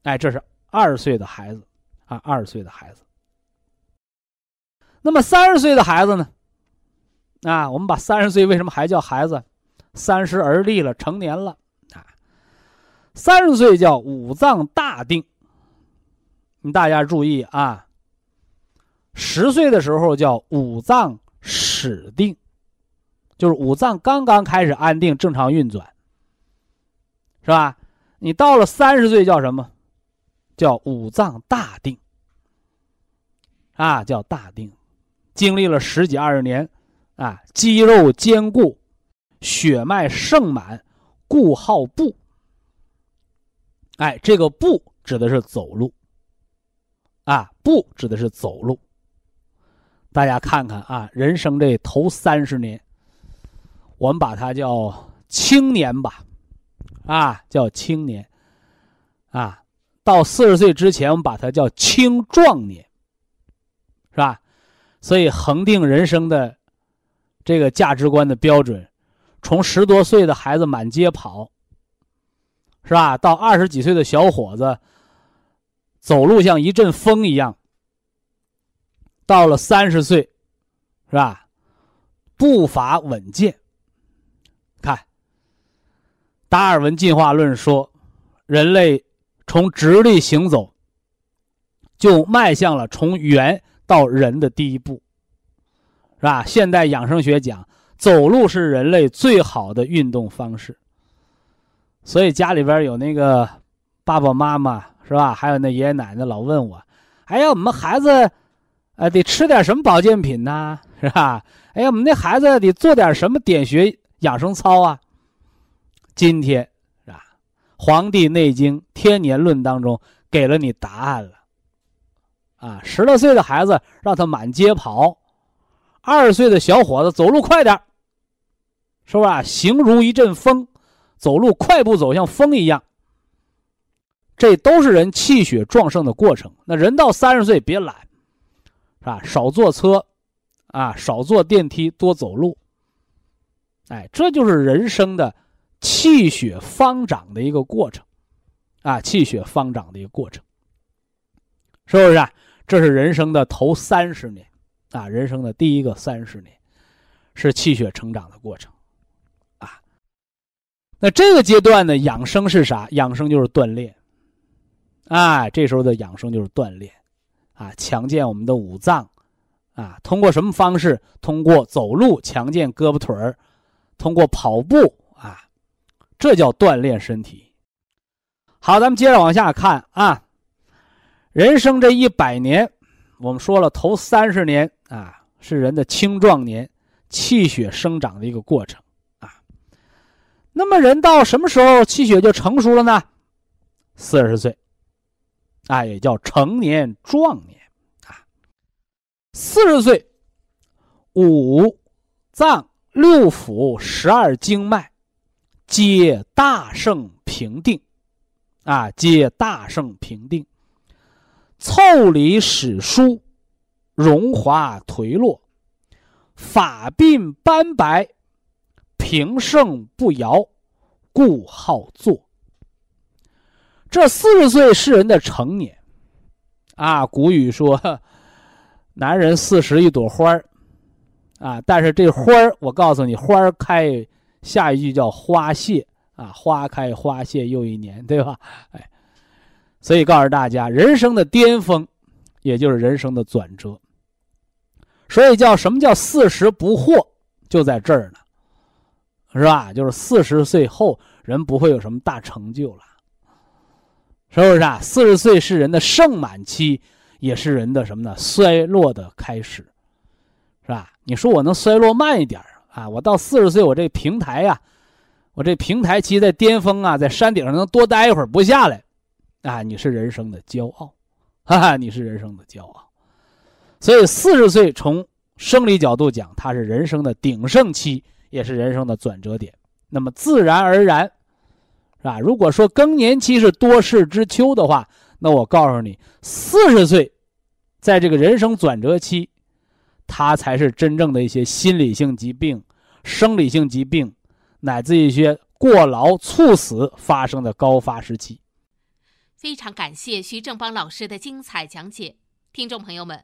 哎，这是二十岁的孩子，啊，二十岁的孩子。那么三十岁的孩子呢？啊，我们把三十岁为什么还叫孩子？三十而立了，成年了啊。三十岁叫五脏大定，你大家注意啊。十岁的时候叫五脏始定，就是五脏刚刚开始安定、正常运转，是吧？你到了三十岁叫什么？叫五脏大定，啊，叫大定，经历了十几二十年，啊，肌肉坚固，血脉盛满，故好步。哎，这个步指的是走路，啊，步指的是走路。大家看看啊，人生这头三十年，我们把它叫青年吧，啊，叫青年，啊，到四十岁之前，我们把它叫青壮年，是吧？所以恒定人生的这个价值观的标准，从十多岁的孩子满街跑。是吧？到二十几岁的小伙子，走路像一阵风一样。到了三十岁，是吧？步伐稳健。看，达尔文进化论说，人类从直立行走，就迈向了从猿到人的第一步，是吧？现代养生学讲，走路是人类最好的运动方式。所以家里边有那个爸爸妈妈是吧？还有那爷爷奶奶老问我：“哎呀，我们孩子，哎，得吃点什么保健品呢？是吧？哎呀，我们那孩子得做点什么点穴养生操啊？”今天是吧？《黄帝内经·天年论》当中给了你答案了。啊，十来岁的孩子让他满街跑，二十岁的小伙子走路快点是吧？形如一阵风。走路快步走，像风一样。这都是人气血壮盛的过程。那人到三十岁别懒，是吧？少坐车，啊，少坐电梯，多走路。哎，这就是人生的气血方长的一个过程，啊，气血方长的一个过程，是不是？啊？这是人生的头三十年，啊，人生的第一个三十年，是气血成长的过程。啊那这个阶段呢，养生是啥？养生就是锻炼，哎，这时候的养生就是锻炼，啊，强健我们的五脏，啊，通过什么方式？通过走路强健胳膊腿儿，通过跑步啊，这叫锻炼身体。好，咱们接着往下看啊，人生这一百年，我们说了，头三十年啊，是人的青壮年，气血生长的一个过程啊。那么人到什么时候气血就成熟了呢？四十岁，啊，也叫成年壮年啊。四十岁，五脏六腑十二经脉皆大盛平定，啊，皆大盛平定，腠理史书，荣华颓落，发鬓斑白，平盛不摇，故好坐。这四十岁是人的成年，啊，古语说，男人四十一朵花儿，啊，但是这花儿，我告诉你，花开，下一句叫花谢，啊，花开花谢又一年，对吧？哎，所以告诉大家，人生的巅峰，也就是人生的转折。所以叫什么叫四十不惑，就在这儿呢，是吧？就是四十岁后，人不会有什么大成就了。是不是啊？四十岁是人的盛满期，也是人的什么呢？衰落的开始，是吧？你说我能衰落慢一点啊？我到四十岁，我这平台呀，我这平台期在巅峰啊，在山顶上能多待一会儿不下来，啊，你是人生的骄傲，哈哈，你是人生的骄傲。所以四十岁从生理角度讲，它是人生的鼎盛期，也是人生的转折点。那么自然而然。是吧？如果说更年期是多事之秋的话，那我告诉你，四十岁，在这个人生转折期，他才是真正的一些心理性疾病、生理性疾病，乃至一些过劳猝死发生的高发时期。非常感谢徐正邦老师的精彩讲解，听众朋友们。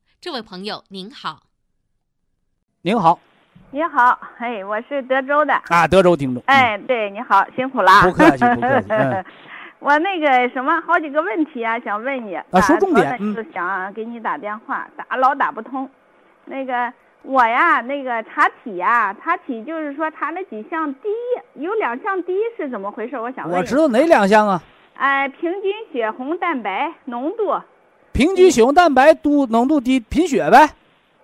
这位朋友您好，您好，您好，哎，我是德州的啊，德州听众，哎，对，你好，辛苦了，不客气，不客气。我那个什么，好几个问题啊，想问你啊，说重点，就想给你打电话，打老打不通。那个我呀，那个查体呀，查体就是说查那几项低，有两项低是怎么回事？我想问。我知道哪两项啊？哎，平均血红蛋白浓度。平均血红蛋白度浓度低，贫血呗。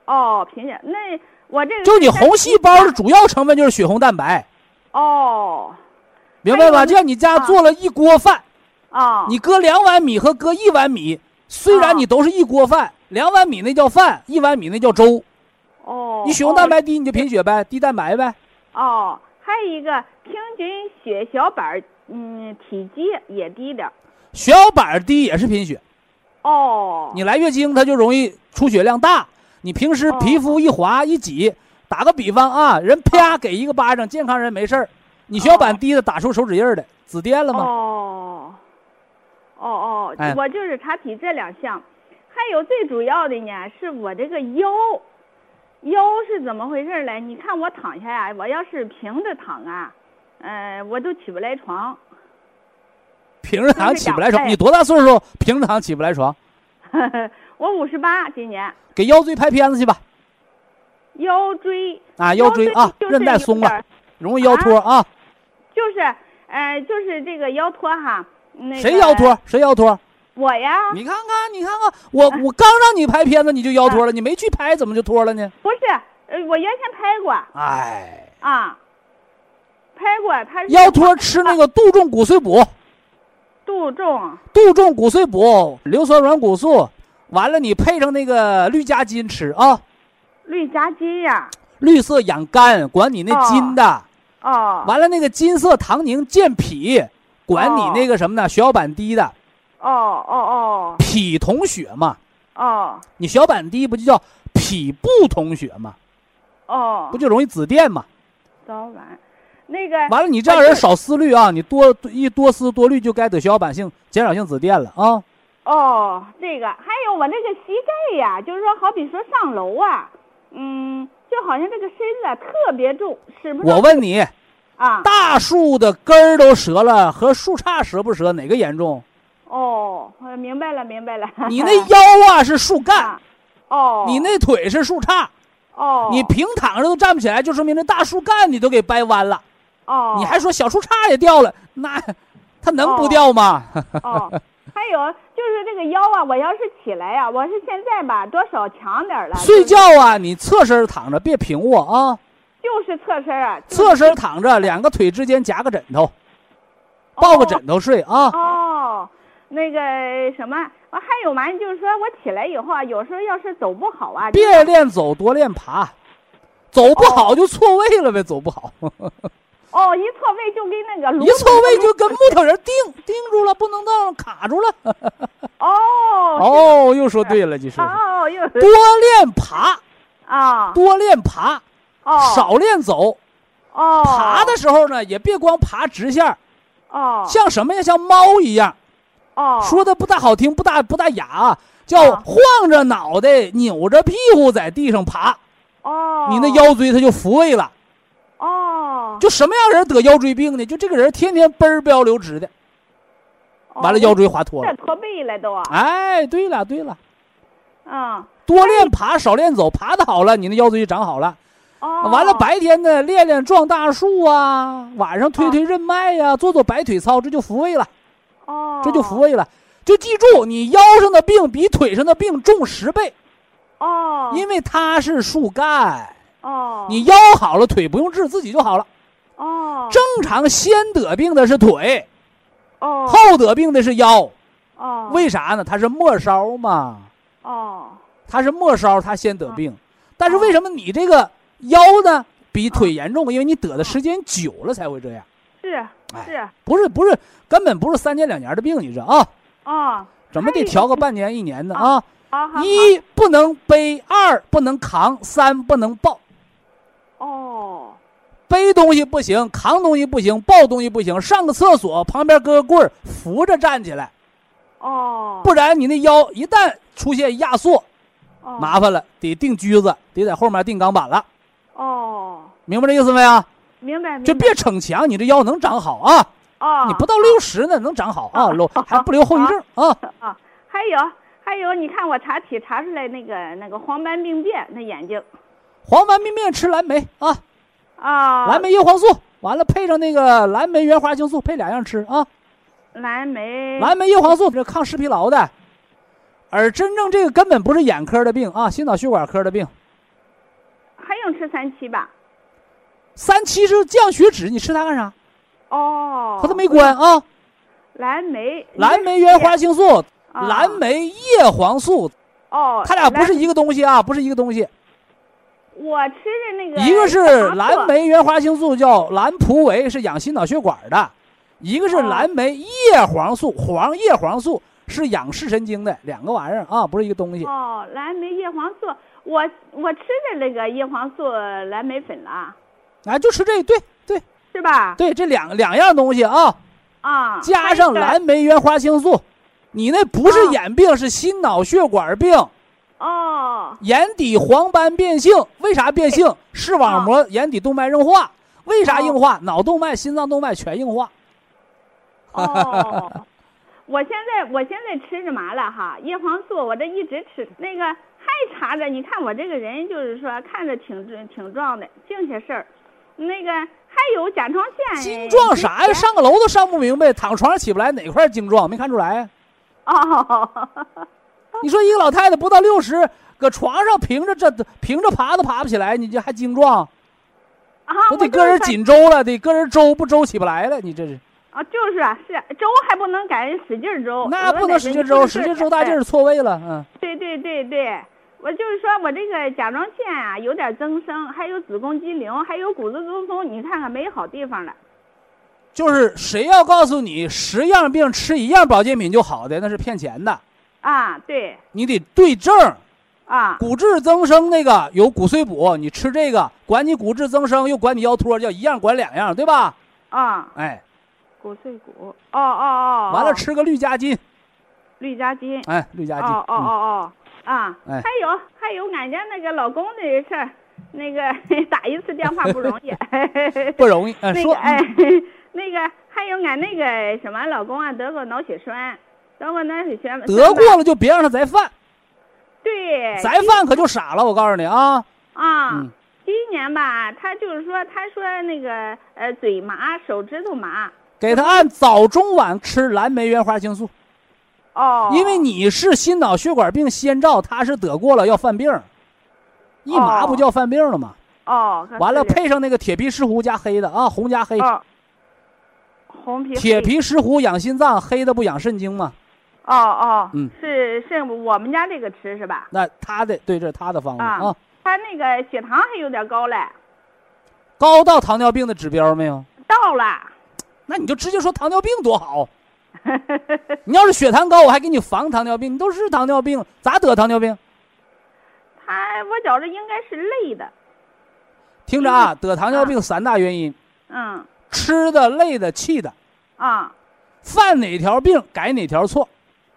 哦，贫血，那我这个就你红细胞的主要成分就是血红蛋白。哦，明白吧？就像你家做了一锅饭，啊，你搁两碗米和搁一碗米，虽然你都是一锅饭，两碗米那叫饭，一碗米那叫粥。哦，你血红蛋白低，你就贫血呗，低蛋白呗。哦，还有一个平均血小板，嗯，体积也低点。血小板低也是贫血。哦，你来月经，它就容易出血量大。你平时皮肤一滑一挤，打个比方啊，人啪给一个巴掌，健康人没事儿。你血小板低的，打出手指印儿的，紫癜了吗？哦，哦哦，我就是查体这两项，还有最主要的呢，是我这个腰，腰是怎么回事嘞？你看我躺下呀，我要是平着躺啊，嗯，我都起不来床。平常起不来床，你多大岁数？平常起不来床？我五十八，今年。给腰椎拍片子去吧。腰椎啊，腰椎啊，韧带松了，容易腰托啊。就是，呃，就是这个腰托哈。谁腰托？谁腰托？我呀。你看看，你看看，我我刚让你拍片子，你就腰托了，你没去拍，怎么就托了呢？不是，呃，我原先拍过。哎。啊。拍过，他腰托吃那个杜仲骨髓补。杜仲，杜仲骨髓补，硫酸软骨素，完了你配上那个绿加金吃啊。绿加金呀。绿色养肝，管你那筋的。哦。完了那个金色糖凝健脾，管你那个什么呢？血小板低的。哦哦哦。脾同血嘛。哦。你血小板低不就叫脾不同血吗？哦。不就容易紫癜吗？早晚。那个完了，你这样人少思虑啊！你多一多思多虑，就该得血小板性减少性紫癜了啊！哦，这个还有我那个膝盖呀，就是说，好比说上楼啊，嗯，就好像这个身子啊特别重，是不是？我问你，啊，大树的根儿都折了，和树杈折不折哪个严重？哦，明白了，明白了。你那腰啊是树干，哦，你那腿是树杈，哦，你平躺着都站不起来，就说明那大树干你都给掰弯了。哦，你还说小树杈也掉了，那 它能不掉吗？哦，还有就是这个腰啊，我要是起来呀，我是现在吧，多少强点了。睡觉啊，你侧身躺着，别平卧啊。就是侧身啊。侧身躺着，两个腿之间夹个枕头，抱个枕头睡啊。哦，那个什么，我还有嘛，就是说我起来以后啊，有时候要是走不好啊，别练走，多练爬。走不好就错位了呗，走不好。哦，一错位就跟那个一错位就跟木头人钉钉住了，不能动，卡住了。哦哦，又说对了，就是哦，又多练爬啊，多练爬，哦，少练走。哦，爬的时候呢，也别光爬直线哦，像什么呀？像猫一样。哦，说的不大好听，不大不大雅，叫晃着脑袋、扭着屁股在地上爬。哦，你那腰椎它就复位了。哦，就什么样人得腰椎病呢？就这个人天天奔儿不要流直的，完了腰椎滑脱了，驼背了都。哎，对了对了，啊，多练爬，少练走，爬的好了，你那腰椎就长好了。哦，完了白天呢练练撞大树啊，晚上推推任脉呀，做做摆腿操，这就复位了。哦，这就复位了。就记住，你腰上的病比腿上的病重十倍。哦，因为它是树干。哦，你腰好了，腿不用治，自己就好了。哦，正常先得病的是腿，哦，后得病的是腰。哦，为啥呢？它是末梢嘛。哦，它是末梢，它先得病。但是为什么你这个腰呢比腿严重？因为你得的时间久了才会这样。是是，不是不是，根本不是三年两年的病，你这啊。哦。怎么得调个半年一年的啊？啊，一不能背，二不能扛，三不能抱。哦，背东西不行，扛东西不行，抱东西不行。上个厕所旁边搁个棍儿扶着站起来。哦，不然你那腰一旦出现压缩，哦、麻烦了，得定锯子，得在后面定钢板了。哦，明白这意思没有？明白，就别逞强，你这腰能长好啊。哦，你不到六十呢，能长好啊，留还不留后遗症啊。啊，还有还有，你看我查体查出来那个那个黄斑病变，那眼睛。黄斑病变吃蓝莓啊，啊，蓝莓叶黄素，完了配上那个蓝莓原花青素，配两样吃啊。蓝莓，蓝莓叶黄素这抗视疲劳的，而真正这个根本不是眼科的病啊，心脑血管科的病。还用吃三七吧？三七是降血脂，你吃它干啥？哦，和它没关啊。蓝莓，蓝莓原花青素，蓝莓叶黄素，哦，它俩不是一个东西啊，不是一个东西。我吃的那个，一个是蓝莓原花青素，叫蓝普维，是养心脑血管的；一个是蓝莓叶黄素，黄叶黄素是养视神经的，两个玩意儿啊，不是一个东西。哦，蓝莓叶黄素，我我吃的那个叶黄素蓝莓粉了。啊，就吃这，对对，是吧？对，这两两样东西啊，啊，加上蓝莓原花青素，你那不是眼病，是心脑血管病。哦，眼底黄斑变性，为啥变性？视网膜、眼底动脉硬化，为啥硬化？脑动脉、心脏动脉全硬化。哦，我现在我现在吃什么了哈？叶黄素，我这一直吃，那个还查着。你看我这个人就是说看着挺挺壮的，净些事儿。那个还有甲状腺，精壮啥呀？上个楼都上不明白，躺床上起不来，哪块精壮？没看出来？哦。你说一个老太太不到六十，搁床上平着这平着爬都爬不起来，你这还精壮？啊，我得搁人紧周了，得搁人周不周起不来了，你这是？啊，就是啊，是周还不能赶人使劲周，那不能使劲周，使劲周大劲儿错位了，嗯。对对对对，我就是说我这个甲状腺啊有点增生，还有子宫肌瘤，还有骨质疏松，你看看没好地方了。就是谁要告诉你十样病吃一样保健品就好的，那是骗钱的。啊，对，你得对症啊。骨质增生那个有骨碎补，你吃这个管你骨质增生，又管你腰托，叫一样管两样，对吧？啊，哎，骨碎补，哦哦哦，完了吃个绿加金，绿加金，哎，绿加金，哦哦哦哦，啊，哎，还有还有俺家那个老公的事儿，那个 打一次电话不容易，不容易，那说个哎，那个 还有俺那个什么老公啊得过脑血栓。得过那是全得过了就别让他再犯。对，再犯可就傻了。我告诉你啊。啊。嗯。第一年吧，他就是说，他说那个呃嘴麻，手指头麻。给他按早中晚吃蓝莓原花青素。哦。因为你是心脑血管病先兆，他是得过了要犯病。一麻不叫犯病了吗？哦。完了，配上那个铁皮石斛加黑的啊，红加黑。红皮。铁皮石斛养心脏，黑的不养肾经吗？哦哦。嗯。是是，我们家这个吃是吧？那他的对，这是他的方法啊。他那个血糖还有点高嘞，高到糖尿病的指标没有？到了，那你就直接说糖尿病多好。你要是血糖高，我还给你防糖尿病。你都是糖尿病，咋得糖尿病？他我觉着应该是累的。听着啊，得糖尿病三大原因。嗯。吃的、累的、气的。啊。犯哪条病改哪条错。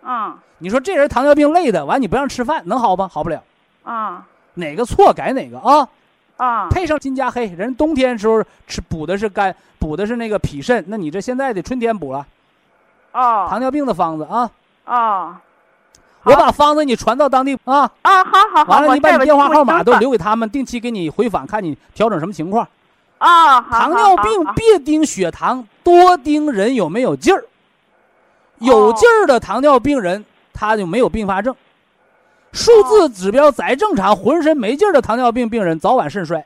啊。你说这人糖尿病累的，完你不让吃饭，能好吗？好不了。啊。哪个错改哪个啊？啊，配上金加黑，人冬天时候吃补的是肝，补的是那个脾肾，那你这现在得春天补了。哦，糖尿病的方子啊。哦，我把方子你传到当地啊。啊，好好好。完了，你把你电话号码都留给他们，定期给你回访，看你调整什么情况。啊，糖尿病别盯血糖，多盯人有没有劲儿。有劲儿的糖尿病人，他就没有并发症。数字指标再正常，浑身没劲儿的糖尿病病人早晚肾衰。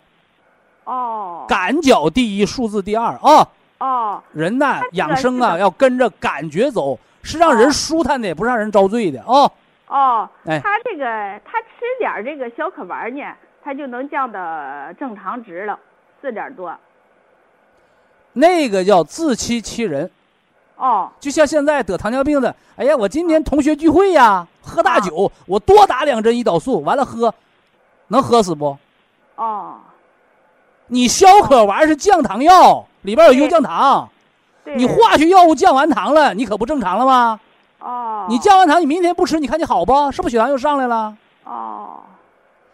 哦，感觉第一，数字第二啊。哦，人呐，养生啊，要跟着感觉走，是让人舒坦的，也不是让人遭罪的啊。哦，哎，他这个他吃点这个小可丸呢，他就能降到正常值了，四点多。那个叫自欺欺人。哦，就像现在得糖尿病的，哎呀，我今天同学聚会呀，喝大酒，我多打两针胰岛素，完了喝，能喝死不？哦，你消渴丸是降糖药，里边有优降糖，你化学药物降完糖了，你可不正常了吗？哦，你降完糖，你明天不吃，你看你好不？是不是血糖又上来了？哦，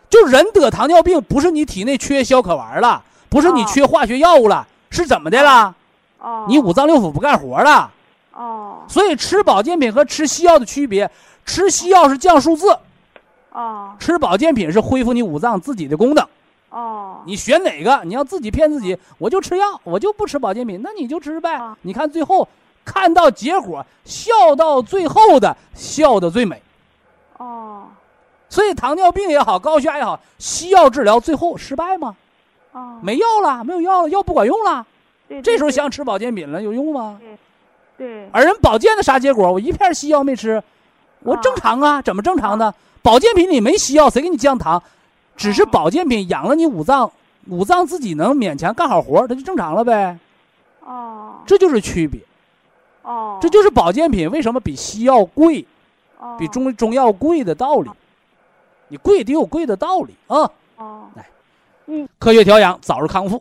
就人得糖尿病，不是你体内缺消渴丸了，不是你缺化学药物了，是怎么的了？哦，你五脏六腑不干活了。哦，所以吃保健品和吃西药的区别，吃西药是降数字，哦，吃保健品是恢复你五脏自己的功能。哦，你选哪个？你要自己骗自己，我就吃药，我就不吃保健品，那你就吃呗。你看最后看到结果，笑到最后的笑的最美。哦，所以糖尿病也好，高血压也好，西药治疗最后失败吗？哦，没药了，没有药了，药不管用了。对，这时候想吃保健品了，有用吗？对，对。而人保健的啥结果？我一片西药没吃，我正常啊？怎么正常呢？保健品里没西药，谁给你降糖？只是保健品养了你五脏，五脏自己能勉强干好活，它就正常了呗。哦，这就是区别。哦，这就是保健品为什么比西药贵，哦，比中中药贵的道理。你贵得有贵的道理啊。哦，来，嗯，科学调养，早日康复。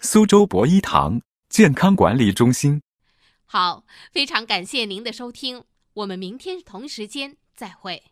苏州博一堂健康管理中心”。好，非常感谢您的收听，我们明天同时间再会。